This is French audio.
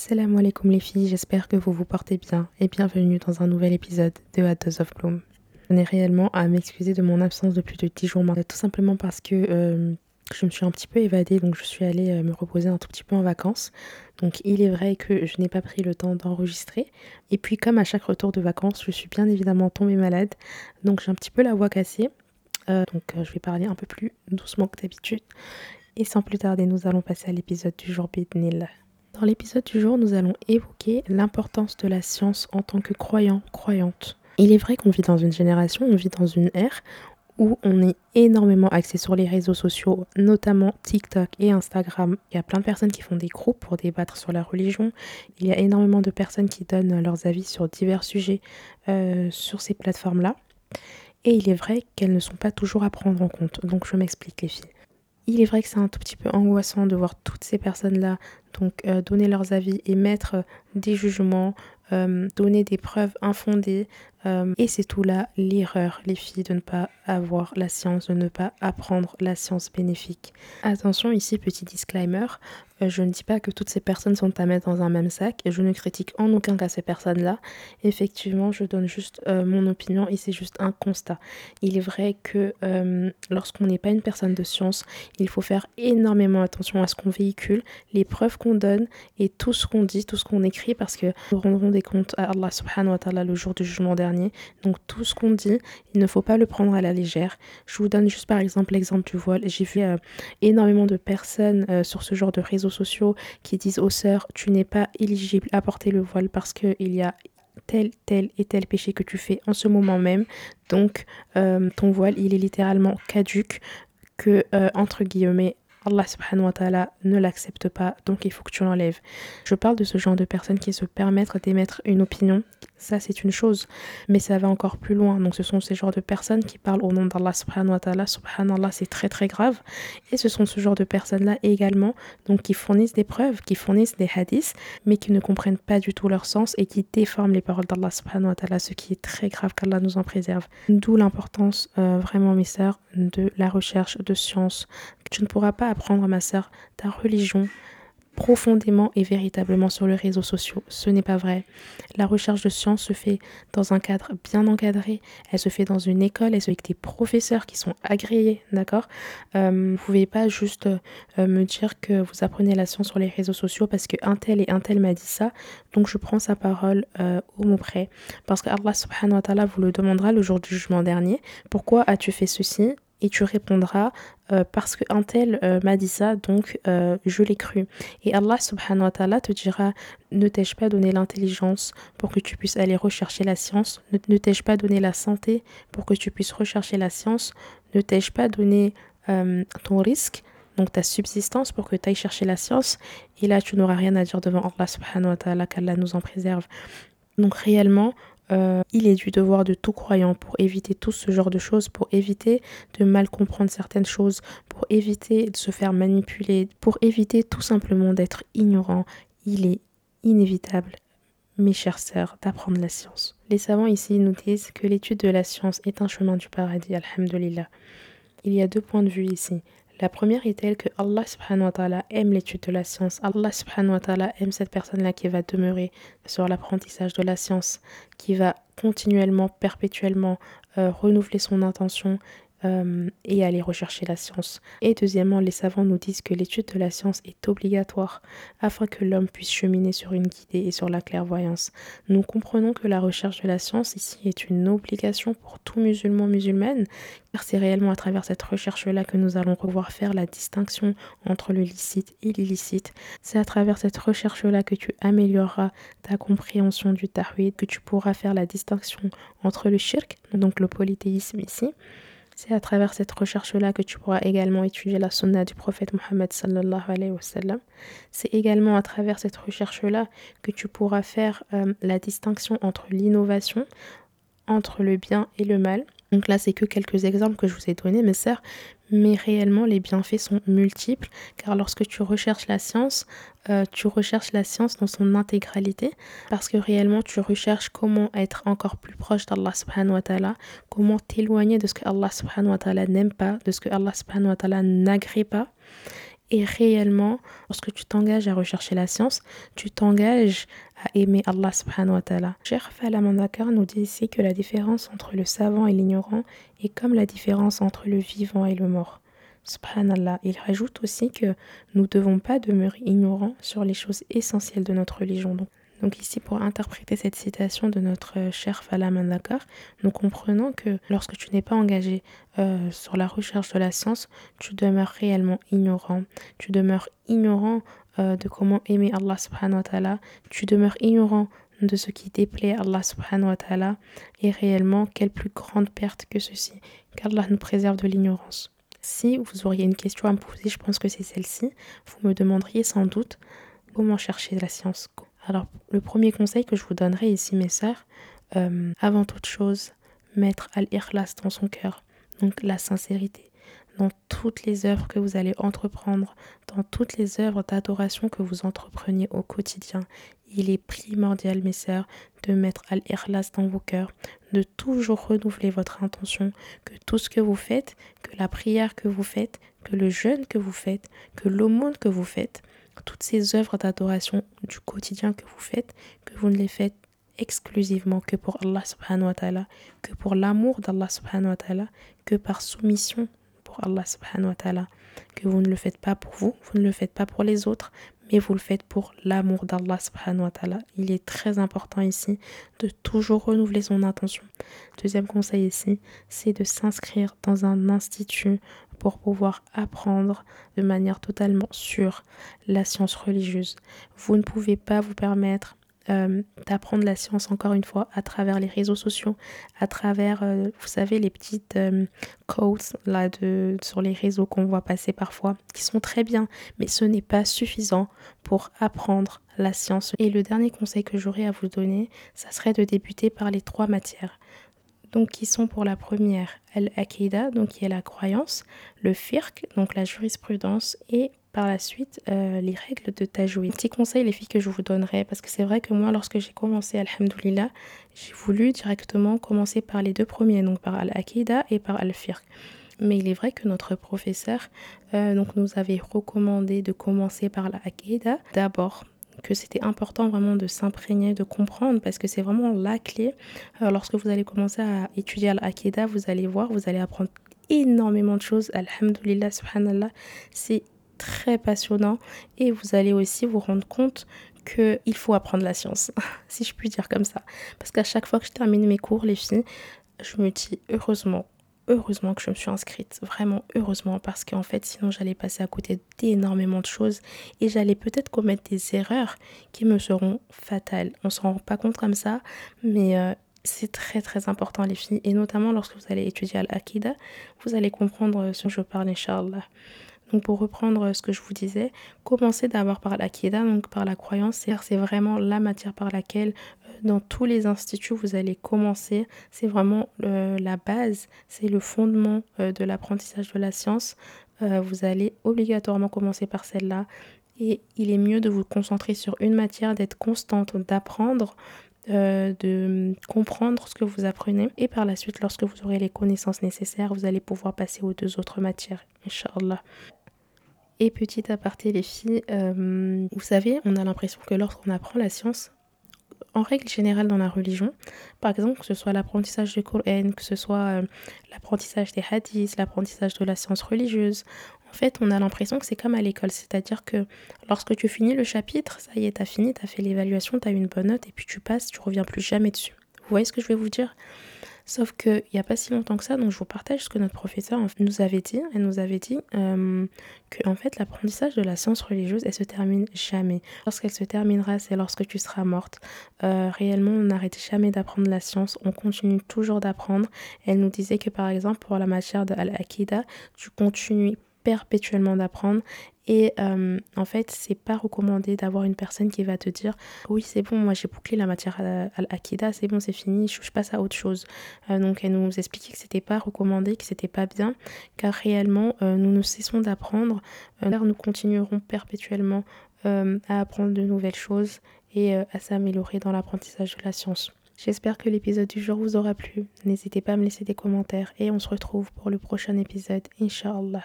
Salam alaikum les filles, j'espère que vous vous portez bien et bienvenue dans un nouvel épisode de A of Bloom. Je n'ai réellement à m'excuser de mon absence de plus de 10 jours tout simplement parce que euh, je me suis un petit peu évadée, donc je suis allée euh, me reposer un tout petit peu en vacances. Donc il est vrai que je n'ai pas pris le temps d'enregistrer. Et puis comme à chaque retour de vacances, je suis bien évidemment tombée malade, donc j'ai un petit peu la voix cassée. Euh, donc je vais parler un peu plus doucement que d'habitude. Et sans plus tarder, nous allons passer à l'épisode du jour Bidnil. Dans l'épisode du jour, nous allons évoquer l'importance de la science en tant que croyant, croyante. Il est vrai qu'on vit dans une génération, on vit dans une ère où on est énormément axé sur les réseaux sociaux, notamment TikTok et Instagram. Il y a plein de personnes qui font des groupes pour débattre sur la religion. Il y a énormément de personnes qui donnent leurs avis sur divers sujets euh, sur ces plateformes-là. Et il est vrai qu'elles ne sont pas toujours à prendre en compte. Donc je m'explique les filles. Il est vrai que c'est un tout petit peu angoissant de voir toutes ces personnes-là euh, donner leurs avis, et mettre des jugements, euh, donner des preuves infondées. Euh, et c'est tout là l'erreur, les filles, de ne pas avoir la science, de ne pas apprendre la science bénéfique. Attention ici, petit disclaimer, euh, je ne dis pas que toutes ces personnes sont à mettre dans un même sac je ne critique en aucun cas ces personnes-là. Effectivement, je donne juste mon opinion et c'est juste un constat. Il est vrai que lorsqu'on n'est pas une personne de science, il faut faire énormément attention à ce qu'on véhicule, les preuves qu'on donne et tout ce qu'on dit, tout ce qu'on écrit parce que nous rendrons des comptes à Allah subhanahu wa ta'ala le jour du jugement dernier. Donc tout ce qu'on dit, il ne faut pas le prendre à la légère. Je vous donne juste par exemple l'exemple du voile. J'ai vu euh, énormément de personnes euh, sur ce genre de réseaux sociaux qui disent aux sœurs, tu n'es pas éligible à porter le voile parce qu'il y a tel, tel et tel péché que tu fais en ce moment même. Donc, euh, ton voile, il est littéralement caduque, que, entre guillemets, Allah subhanahu wa ta'ala ne l'accepte pas, donc il faut que tu l'enlèves. Je parle de ce genre de personnes qui se permettent d'émettre une opinion ça, c'est une chose, mais ça va encore plus loin. Donc, ce sont ces genres de personnes qui parlent au nom d'Allah subhanahu wa ta'ala. Subhanallah, c'est très très grave. Et ce sont ce genre de personnes-là également, donc qui fournissent des preuves, qui fournissent des hadiths, mais qui ne comprennent pas du tout leur sens et qui déforment les paroles d'Allah subhanahu wa ta'ala, ce qui est très grave qu'Allah nous en préserve. D'où l'importance, euh, vraiment, mes sœurs, de la recherche de science. Tu ne pourras pas apprendre, ma sœur, ta religion profondément et véritablement sur les réseaux sociaux. Ce n'est pas vrai. La recherche de science se fait dans un cadre bien encadré. Elle se fait dans une école, elle se fait avec des professeurs qui sont agréés, d'accord? Euh, Vous ne pouvez pas juste euh, me dire que vous apprenez la science sur les réseaux sociaux parce que un tel et un tel m'a dit ça, donc je prends sa parole euh, au mot près. Parce que Allah subhanahu wa ta'ala vous le demandera le jour du jugement dernier. Pourquoi as-tu fait ceci? Et tu répondras euh, parce qu'un tel euh, m'a dit ça, donc euh, je l'ai cru. Et Allah subhanahu wa ta'ala te dira Ne t'ai-je pas donné l'intelligence pour que tu puisses aller rechercher la science? Ne, t'ai-je pas donné la santé pour que tu puisses rechercher la science? Ne t'ai-je pas donné ton risque donc ta subsistance pour que tu ailles chercher la science? Et là tu n'auras rien à dire devant Allah subhanahu wa ta'ala qu'Allah nous en préserve. Donc réellement, euh, il est du devoir de tout croyant pour éviter tout ce genre de choses, pour éviter de mal comprendre certaines choses, pour éviter de se faire manipuler, pour éviter tout simplement d'être ignorant. Il est inévitable, mes chères sœurs, d'apprendre la science. Les savants ici nous disent que l'étude de la science est un chemin du paradis, alhamdulillah. Il y a deux points de vue ici. La première est telle que Allah subhanahu wa ta'ala aime l'étude de la science. Allah subhanahu wa ta'ala aime cette personne-là qui va demeurer sur l'apprentissage de la science, qui va continuellement, perpétuellement euh, renouveler son intention euh, et aller rechercher la science. Et deuxièmement, les savants nous disent que l'étude de la science est obligatoire afin que l'homme puisse cheminer sur une guidée et sur la clairvoyance. Nous comprenons que la recherche de la science ici est une obligation pour tout musulman musulmane, car c'est réellement à travers cette recherche-là que nous allons pouvoir faire la distinction entre le licite et l'illicite. C'est à travers cette recherche-là que tu amélioreras ta compréhension du tawhid, que tu pourras faire la distinction entre le shirk, donc le polythéisme ici, c'est à travers cette recherche-là que tu pourras également étudier la sunna du prophète Mohammed sallallahu alayhi wa sallam. C'est également à travers cette recherche-là que tu pourras faire euh, la distinction entre l'innovation, entre le bien et le mal. Donc là, c'est que quelques exemples que je vous ai donnés, mes sœurs, mais réellement les bienfaits sont multiples car lorsque tu recherches la science, euh, tu recherches la science dans son intégralité parce que réellement tu recherches comment être encore plus proche d'Allah subhanahu wa ta'ala, comment t'éloigner de ce que Allah subhanahu wa ta'ala n'aime pas, de ce que Allah subhanahu wa ta'ala n'agrée pas Et réellement, lorsque tu t'engages à rechercher la science, tu t'engages à aimer Allah subhanahu wa ta'ala. Cheikh nous dit ici que la différence entre le savant et l'ignorant est comme la différence entre le vivant et le mort. Subhanallah. Il rajoute aussi que nous ne devons pas demeurer ignorants sur les choses essentielles de notre religion. Donc ici, pour interpréter cette citation de notre cher Fala Mandakar, nous comprenons que lorsque tu n'es pas engagé euh, sur la recherche de la science, tu demeures réellement ignorant. Tu demeures ignorant euh, de comment aimer Allah subhanahu wa ta'ala. Tu demeures ignorant de ce qui déplaît Allah subhanahu wa ta'ala. Et réellement, quelle plus grande perte que ceci. Qu'Allah nous préserve de l'ignorance. Si vous auriez une question à me poser, je pense que c'est celle-ci. Vous me demanderiez sans doute comment chercher la science, alors, le premier conseil que je vous donnerai ici, mes sœurs, euh, avant toute chose, mettre al-ikhlas dans son cœur, donc la sincérité, dans toutes les œuvres que vous allez entreprendre, dans toutes les œuvres d'adoration que vous entrepreniez au quotidien. Il est primordial, mes sœurs, de mettre al-ikhlas dans vos cœurs, de toujours renouveler votre intention, que tout ce que vous faites, que la prière que vous faites, que le jeûne que vous faites, que l'aumône que vous faites, toutes ces œuvres d'adoration du quotidien que vous faites, que vous ne les faites exclusivement que pour Allah subhanahu wa ta'ala, que pour l'amour d'Allah subhanahu wa ta'ala, que par soumission pour Allah subhanahu wa ta'ala, que vous ne le faites pas pour vous, vous ne le faites pas pour les autres, mais vous le faites pour l'amour d'Allah subhanahu wa ta'ala. Il est très important ici de toujours renouveler son intention. Deuxième conseil ici, c'est de s'inscrire dans un institut pour pouvoir apprendre de manière totalement sûre la science religieuse. Vous ne pouvez pas vous permettre euh, d'apprendre la science encore une fois à travers les réseaux sociaux, à travers, euh, vous savez, les petites euh, quotes là de, sur les réseaux qu'on voit passer parfois, qui sont très bien, mais ce n'est pas suffisant pour apprendre la science. Et le dernier conseil que j'aurais à vous donner, ça serait de débuter par les trois matières donc qui sont pour la première Al-Aqida, donc qui est la croyance, le firq, donc la jurisprudence, et par la suite euh, les règles de tajwid. Petit conseil les filles que je vous donnerai, parce que c'est vrai que moi lorsque j'ai commencé Alhamdulillah, j'ai voulu directement commencer par les deux premiers, donc par Al-Aqida et par Al-Firq. Mais il est vrai que notre professeur euh, donc nous avait recommandé de commencer par la d'abord que c'était important vraiment de s'imprégner, de comprendre, parce que c'est vraiment la clé. Lorsque vous allez commencer à étudier Al-Aqidah, vous allez voir, vous allez apprendre énormément de choses. Alhamdulillah, subhanallah, c'est très passionnant et vous allez aussi vous rendre compte qu'il faut apprendre la science, si je puis dire comme ça. Parce qu'à chaque fois que je termine mes cours, les filles, je me dis heureusement heureusement que je me suis inscrite, vraiment heureusement, parce qu'en fait, sinon j'allais passer à côté d'énormément de choses et j'allais peut-être commettre des erreurs qui me seront fatales. On s'en rend pas compte comme ça, mais euh, c'est très très important les filles, et notamment lorsque vous allez étudier Al-Aqida, vous allez comprendre ce dont je parle, Inch'Allah. Donc pour reprendre ce que je vous disais, commencez d'abord par l'Akida, donc par la croyance, c'est vraiment la matière par laquelle euh, dans tous les instituts vous allez commencer. C'est vraiment euh, la base, c'est le fondement euh, de l'apprentissage de la science. vous allez obligatoirement commencer par celle-là. Et il est mieux de vous concentrer sur une matière, d'être constante, d'apprendre, de comprendre ce que vous apprenez. Et par la suite, lorsque vous aurez les connaissances nécessaires, vous allez pouvoir passer aux deux autres matières, Inch'Allah. Et petit aparté, les filles, euh, vous savez, on a l'impression que lorsqu'on apprend la science, en règle générale dans la religion, par exemple, que ce soit l'apprentissage du Coran, que ce soit euh, l'apprentissage des hadiths, l'apprentissage de la science religieuse, en fait, on a l'impression que c'est comme à l'école, c'est-à-dire que lorsque tu finis le chapitre, ça y est, t'as fini, t'as fait l'évaluation, t'as eu une bonne note, et puis tu passes, tu reviens plus jamais dessus. Vous voyez ce que je vais vous dire? Sauf qu'il n'y a pas si longtemps que ça, donc je vous partage ce que notre professeur nous avait dit. Elle nous avait dit euh, que en fait l'apprentissage de la science religieuse, elle se termine jamais. Lorsqu'elle se terminera, c'est lorsque tu seras morte. Euh, réellement, on n'arrête jamais d'apprendre la science, on continue toujours d'apprendre. Elle nous disait que par exemple pour la matière de Al-Aqida, tu continues perpétuellement d'apprendre et euh, en fait, c'est pas recommandé d'avoir une personne qui va te dire oui, c'est bon, moi j'ai bouclé la matière à l'Akida, c'est bon, c'est fini, je, passe à autre chose. Euh, donc elle nous expliquait que c'était pas recommandé, que c'était pas bien, car réellement euh, nous ne cessons d'apprendre, nous continuerons perpétuellement à apprendre de nouvelles choses et à s'améliorer dans l'apprentissage de la science. J'espère que l'épisode du jour vous aura plu. N'hésitez pas à me laisser des commentaires et on se retrouve pour le prochain épisode, Inch'Allah.